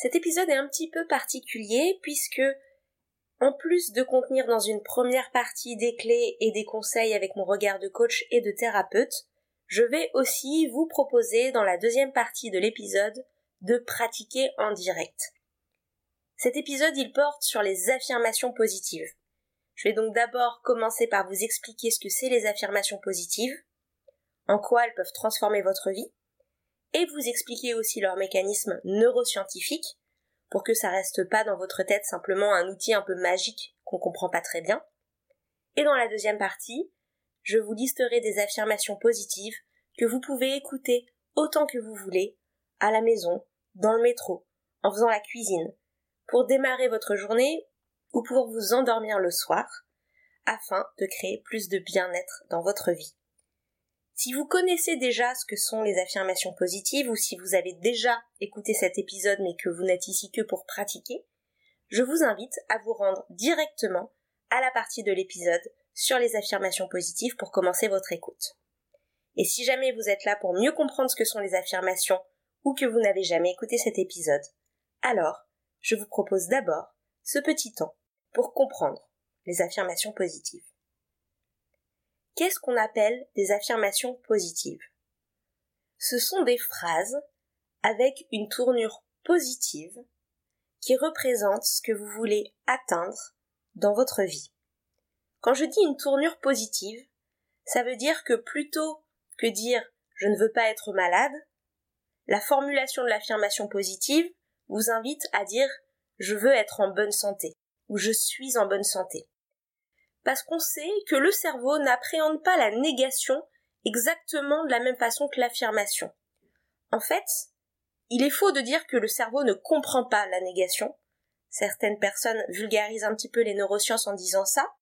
Cet épisode est un petit peu particulier puisque, en plus de contenir dans une première partie des clés et des conseils avec mon regard de coach et de thérapeute, je vais aussi vous proposer dans la deuxième partie de l'épisode de pratiquer en direct. Cet épisode, il porte sur les affirmations positives. Je vais donc d'abord commencer par vous expliquer ce que c'est les affirmations positives, en quoi elles peuvent transformer votre vie, et vous expliquer aussi leur mécanisme neuroscientifique pour que ça reste pas dans votre tête simplement un outil un peu magique qu'on comprend pas très bien. Et dans la deuxième partie, je vous listerai des affirmations positives que vous pouvez écouter autant que vous voulez, à la maison, dans le métro, en faisant la cuisine, pour démarrer votre journée ou pour vous endormir le soir, afin de créer plus de bien-être dans votre vie. Si vous connaissez déjà ce que sont les affirmations positives ou si vous avez déjà écouté cet épisode mais que vous n'êtes ici que pour pratiquer, je vous invite à vous rendre directement à la partie de l'épisode sur les affirmations positives pour commencer votre écoute. Et si jamais vous êtes là pour mieux comprendre ce que sont les affirmations ou que vous n'avez jamais écouté cet épisode, alors je vous propose d'abord ce petit temps pour comprendre les affirmations positives. Qu'est-ce qu'on appelle des affirmations positives? Ce sont des phrases avec une tournure positive qui représentent ce que vous voulez atteindre dans votre vie. Quand je dis une tournure positive, ça veut dire que plutôt que dire je ne veux pas être malade, la formulation de l'affirmation positive vous invite à dire je veux être en bonne santé ou je suis en bonne santé parce qu'on sait que le cerveau n'appréhende pas la négation exactement de la même façon que l'affirmation. En fait, il est faux de dire que le cerveau ne comprend pas la négation. Certaines personnes vulgarisent un petit peu les neurosciences en disant ça.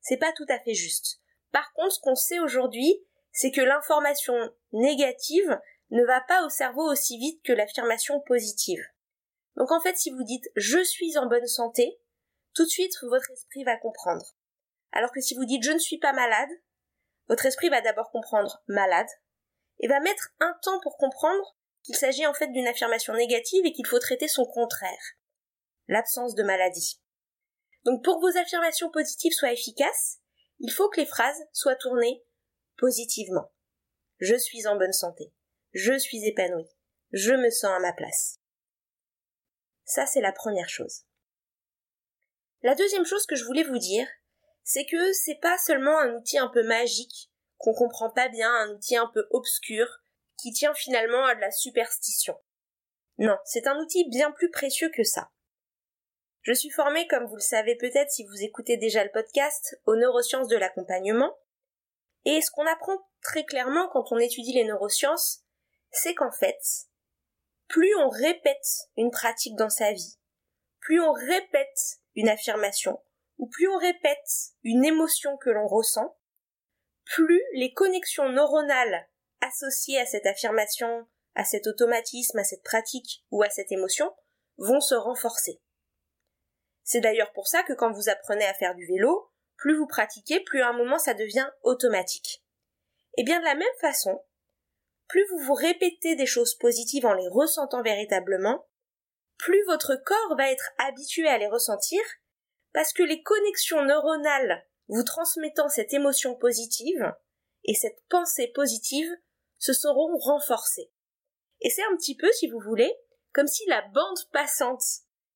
C'est pas tout à fait juste. Par contre, ce qu'on sait aujourd'hui, c'est que l'information négative ne va pas au cerveau aussi vite que l'affirmation positive. Donc en fait, si vous dites je suis en bonne santé, tout de suite votre esprit va comprendre. Alors que si vous dites je ne suis pas malade, votre esprit va d'abord comprendre malade et va mettre un temps pour comprendre qu'il s'agit en fait d'une affirmation négative et qu'il faut traiter son contraire, l'absence de maladie. Donc pour que vos affirmations positives soient efficaces, il faut que les phrases soient tournées positivement. Je suis en bonne santé. Je suis épanouie. Je me sens à ma place. Ça, c'est la première chose. La deuxième chose que je voulais vous dire, c'est que c'est pas seulement un outil un peu magique, qu'on comprend pas bien, un outil un peu obscur, qui tient finalement à de la superstition. Non, c'est un outil bien plus précieux que ça. Je suis formée, comme vous le savez peut-être si vous écoutez déjà le podcast, aux neurosciences de l'accompagnement. Et ce qu'on apprend très clairement quand on étudie les neurosciences, c'est qu'en fait, plus on répète une pratique dans sa vie, plus on répète une affirmation, ou plus on répète une émotion que l'on ressent, plus les connexions neuronales associées à cette affirmation, à cet automatisme, à cette pratique ou à cette émotion vont se renforcer. C'est d'ailleurs pour ça que quand vous apprenez à faire du vélo, plus vous pratiquez, plus à un moment ça devient automatique. Et bien de la même façon, plus vous vous répétez des choses positives en les ressentant véritablement, plus votre corps va être habitué à les ressentir parce que les connexions neuronales vous transmettant cette émotion positive et cette pensée positive se seront renforcées. Et c'est un petit peu, si vous voulez, comme si la bande passante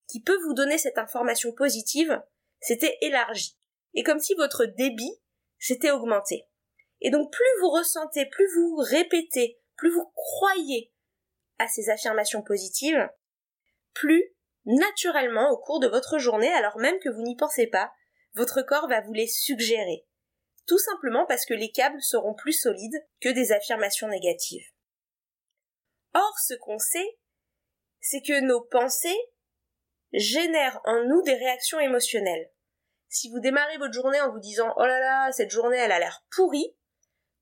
qui peut vous donner cette information positive s'était élargie, et comme si votre débit s'était augmenté. Et donc plus vous ressentez, plus vous répétez, plus vous croyez à ces affirmations positives, plus naturellement au cours de votre journée alors même que vous n'y pensez pas, votre corps va vous les suggérer. Tout simplement parce que les câbles seront plus solides que des affirmations négatives. Or, ce qu'on sait, c'est que nos pensées génère en nous des réactions émotionnelles. Si vous démarrez votre journée en vous disant oh là là, cette journée elle a l'air pourrie,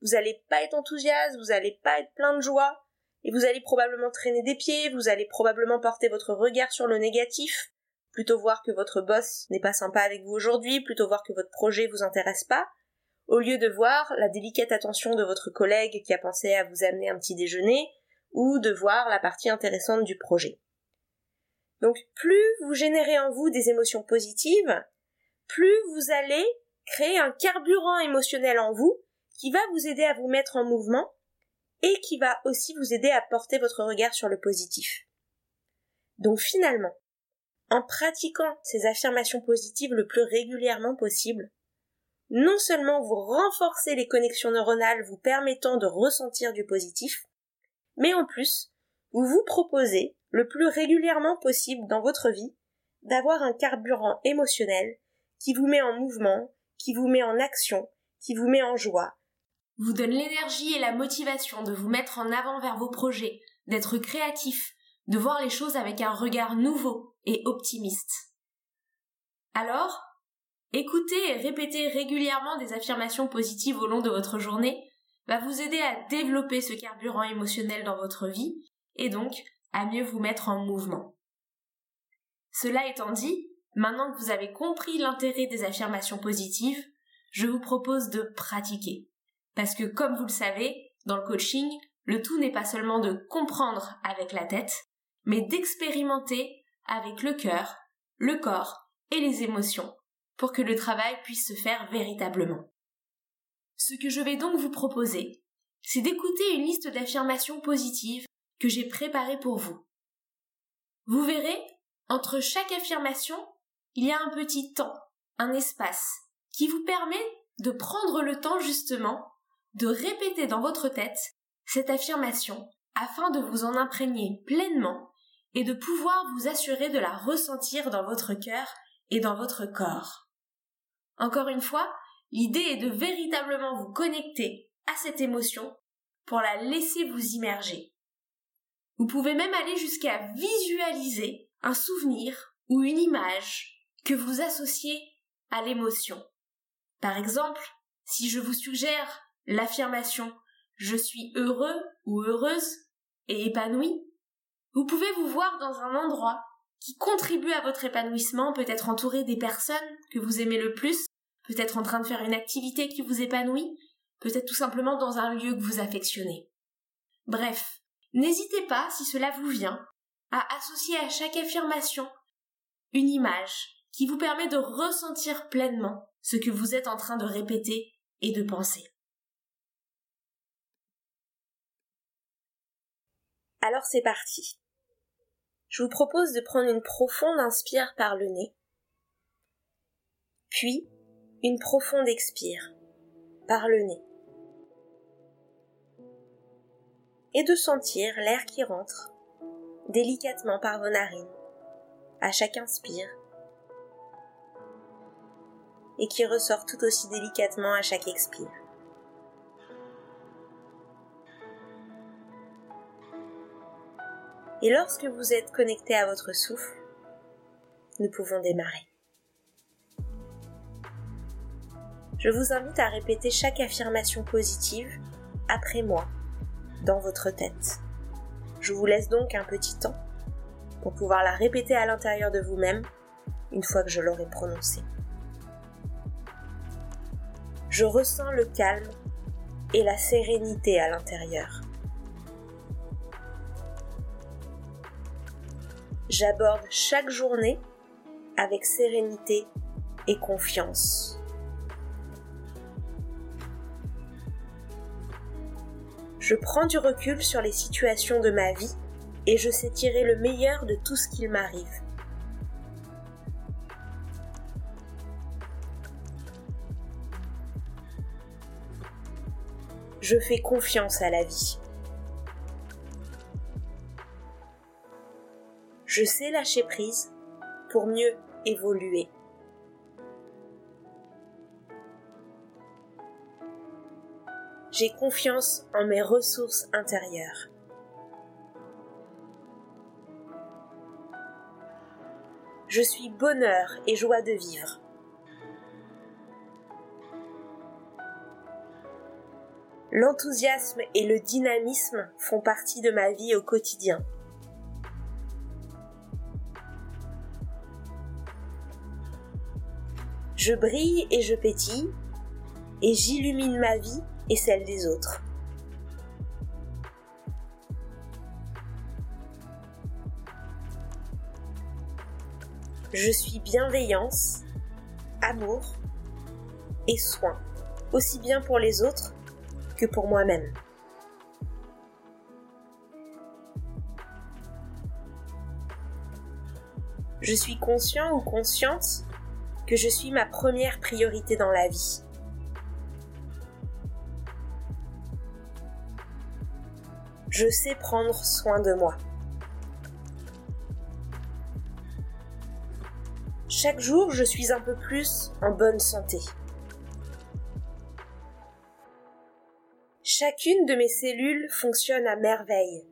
vous allez pas être enthousiaste, vous allez pas être plein de joie, et vous allez probablement traîner des pieds, vous allez probablement porter votre regard sur le négatif, plutôt voir que votre boss n'est pas sympa avec vous aujourd'hui, plutôt voir que votre projet vous intéresse pas, au lieu de voir la délicate attention de votre collègue qui a pensé à vous amener un petit déjeuner, ou de voir la partie intéressante du projet. Donc plus vous générez en vous des émotions positives, plus vous allez créer un carburant émotionnel en vous qui va vous aider à vous mettre en mouvement et qui va aussi vous aider à porter votre regard sur le positif. Donc finalement, en pratiquant ces affirmations positives le plus régulièrement possible, non seulement vous renforcez les connexions neuronales vous permettant de ressentir du positif, mais en plus, vous vous proposez le plus régulièrement possible dans votre vie d'avoir un carburant émotionnel qui vous met en mouvement, qui vous met en action, qui vous met en joie, vous donne l'énergie et la motivation de vous mettre en avant vers vos projets, d'être créatif, de voir les choses avec un regard nouveau et optimiste. Alors, écouter et répéter régulièrement des affirmations positives au long de votre journée va vous aider à développer ce carburant émotionnel dans votre vie et donc à mieux vous mettre en mouvement. Cela étant dit, maintenant que vous avez compris l'intérêt des affirmations positives, je vous propose de pratiquer. Parce que comme vous le savez, dans le coaching, le tout n'est pas seulement de comprendre avec la tête, mais d'expérimenter avec le cœur, le corps et les émotions pour que le travail puisse se faire véritablement. Ce que je vais donc vous proposer, c'est d'écouter une liste d'affirmations positives que j'ai préparées pour vous. Vous verrez, entre chaque affirmation, il y a un petit temps, un espace, qui vous permet de prendre le temps justement de répéter dans votre tête cette affirmation afin de vous en imprégner pleinement et de pouvoir vous assurer de la ressentir dans votre cœur et dans votre corps. Encore une fois, l'idée est de véritablement vous connecter à cette émotion pour la laisser vous immerger. Vous pouvez même aller jusqu'à visualiser un souvenir ou une image que vous associez à l'émotion. Par exemple, si je vous suggère l'affirmation je suis heureux ou heureuse et épanoui, vous pouvez vous voir dans un endroit qui contribue à votre épanouissement, peut-être entouré des personnes que vous aimez le plus, peut-être en train de faire une activité qui vous épanouit, peut-être tout simplement dans un lieu que vous affectionnez. Bref, n'hésitez pas, si cela vous vient, à associer à chaque affirmation une image qui vous permet de ressentir pleinement ce que vous êtes en train de répéter et de penser. Alors c'est parti. Je vous propose de prendre une profonde inspire par le nez, puis une profonde expire par le nez, et de sentir l'air qui rentre délicatement par vos narines à chaque inspire et qui ressort tout aussi délicatement à chaque expire. Et lorsque vous êtes connecté à votre souffle, nous pouvons démarrer. Je vous invite à répéter chaque affirmation positive après moi, dans votre tête. Je vous laisse donc un petit temps pour pouvoir la répéter à l'intérieur de vous-même une fois que je l'aurai prononcée. Je ressens le calme et la sérénité à l'intérieur. J'aborde chaque journée avec sérénité et confiance. Je prends du recul sur les situations de ma vie et je sais tirer le meilleur de tout ce qu'il m'arrive. Je fais confiance à la vie. Je sais lâcher prise pour mieux évoluer. J'ai confiance en mes ressources intérieures. Je suis bonheur et joie de vivre. L'enthousiasme et le dynamisme font partie de ma vie au quotidien. Je brille et je pétille, et j'illumine ma vie et celle des autres. Je suis bienveillance, amour et soin, aussi bien pour les autres que pour moi-même. Je suis conscient ou consciente que je suis ma première priorité dans la vie. Je sais prendre soin de moi. Chaque jour, je suis un peu plus en bonne santé. Chacune de mes cellules fonctionne à merveille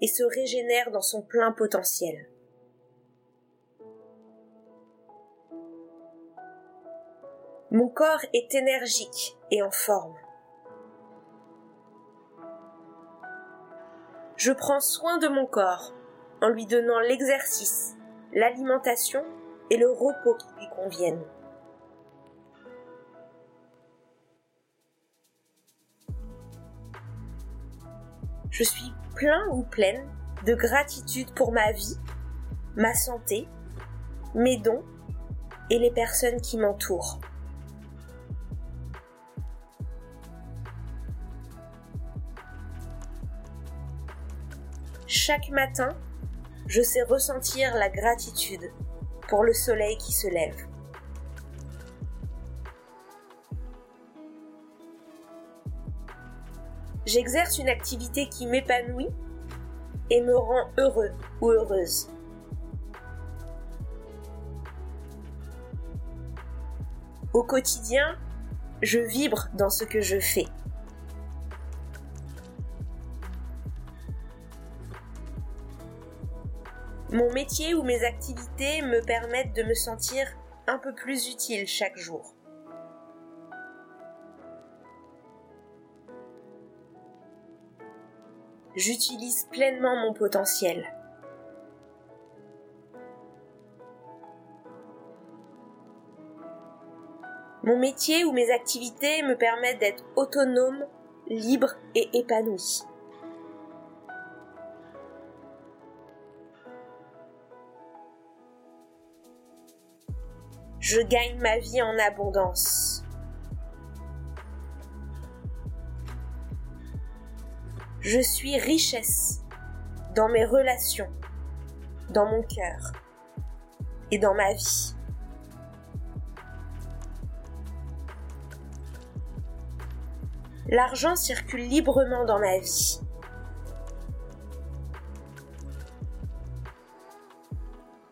et se régénère dans son plein potentiel. Mon corps est énergique et en forme. Je prends soin de mon corps en lui donnant l'exercice, l'alimentation et le repos qui lui conviennent. Je suis plein ou pleine de gratitude pour ma vie, ma santé, mes dons et les personnes qui m'entourent. Chaque matin, je sais ressentir la gratitude pour le soleil qui se lève. J'exerce une activité qui m'épanouit et me rend heureux ou heureuse. Au quotidien, je vibre dans ce que je fais. Mon métier ou mes activités me permettent de me sentir un peu plus utile chaque jour. J'utilise pleinement mon potentiel. Mon métier ou mes activités me permettent d'être autonome, libre et épanoui. Je gagne ma vie en abondance. Je suis richesse dans mes relations, dans mon cœur et dans ma vie. L'argent circule librement dans ma vie.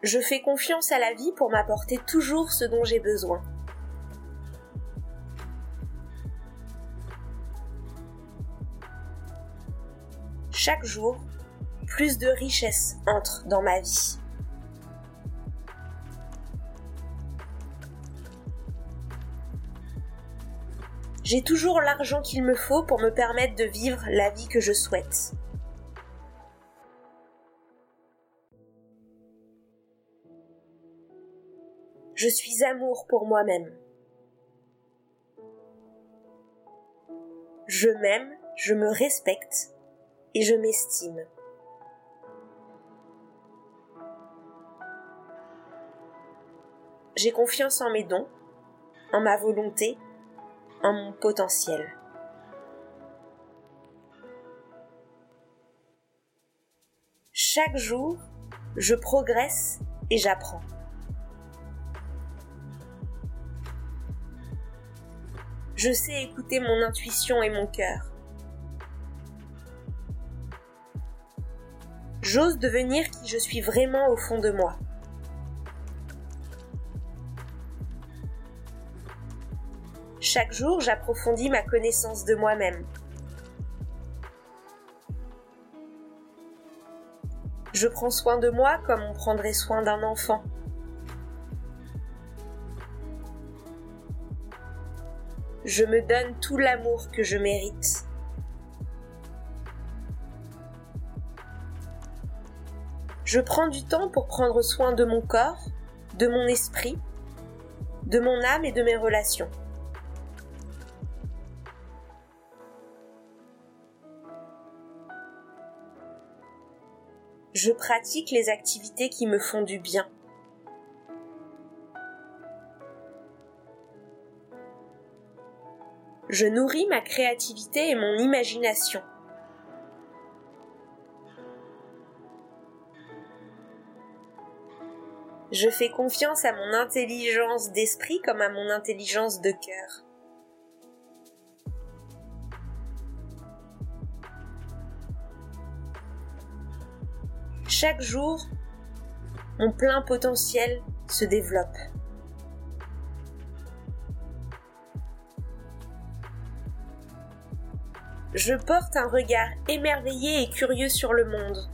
Je fais confiance à la vie pour m'apporter toujours ce dont j'ai besoin. Chaque jour, plus de richesse entre dans ma vie. J'ai toujours l'argent qu'il me faut pour me permettre de vivre la vie que je souhaite. Je suis amour pour moi-même. Je m'aime, je me respecte et je m'estime. J'ai confiance en mes dons, en ma volonté, en mon potentiel. Chaque jour, je progresse et j'apprends. Je sais écouter mon intuition et mon cœur. J'ose devenir qui je suis vraiment au fond de moi. Chaque jour, j'approfondis ma connaissance de moi-même. Je prends soin de moi comme on prendrait soin d'un enfant. Je me donne tout l'amour que je mérite. Je prends du temps pour prendre soin de mon corps, de mon esprit, de mon âme et de mes relations. Je pratique les activités qui me font du bien. Je nourris ma créativité et mon imagination. Je fais confiance à mon intelligence d'esprit comme à mon intelligence de cœur. Chaque jour, mon plein potentiel se développe. Je porte un regard émerveillé et curieux sur le monde.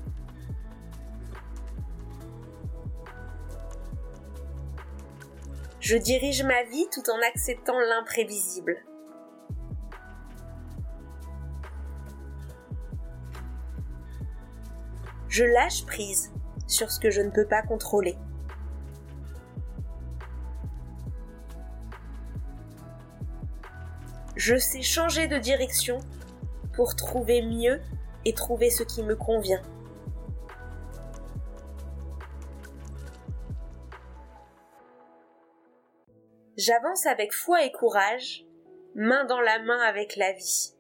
Je dirige ma vie tout en acceptant l'imprévisible. Je lâche prise sur ce que je ne peux pas contrôler. Je sais changer de direction pour trouver mieux et trouver ce qui me convient. J'avance avec foi et courage, main dans la main avec la vie.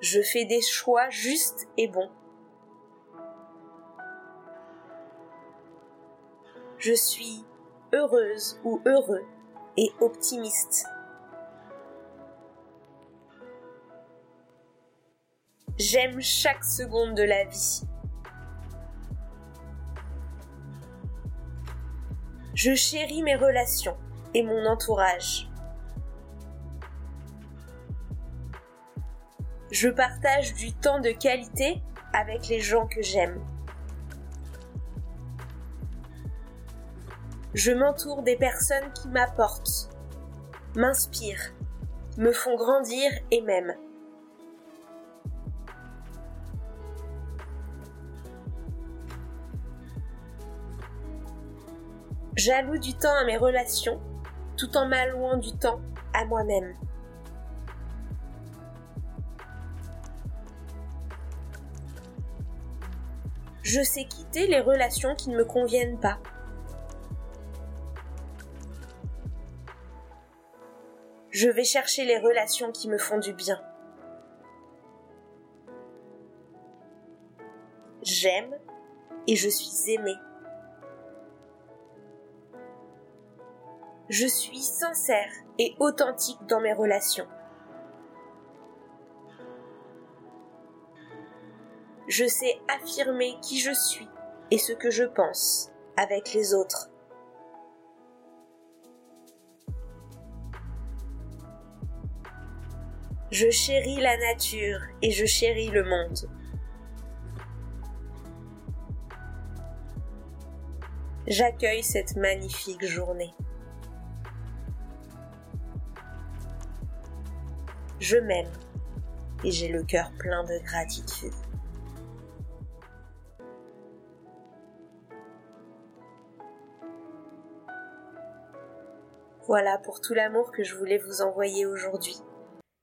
Je fais des choix justes et bons. Je suis heureuse ou heureux et optimiste. J'aime chaque seconde de la vie. Je chéris mes relations et mon entourage. Je partage du temps de qualité avec les gens que j'aime. Je m'entoure des personnes qui m'apportent, m'inspirent, me font grandir et m'aiment. J'alloue du temps à mes relations tout en m'allouant du temps à moi-même. Je sais quitter les relations qui ne me conviennent pas. Je vais chercher les relations qui me font du bien. J'aime et je suis aimée. je suis sincère et authentique dans mes relations. Je sais affirmer qui je suis et ce que je pense avec les autres. Je chéris la nature et je chéris le monde. J'accueille cette magnifique journée. Je m'aime et j'ai le cœur plein de gratitude. Voilà pour tout l'amour que je voulais vous envoyer aujourd'hui.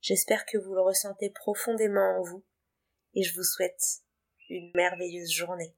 J'espère que vous le ressentez profondément en vous et je vous souhaite une merveilleuse journée.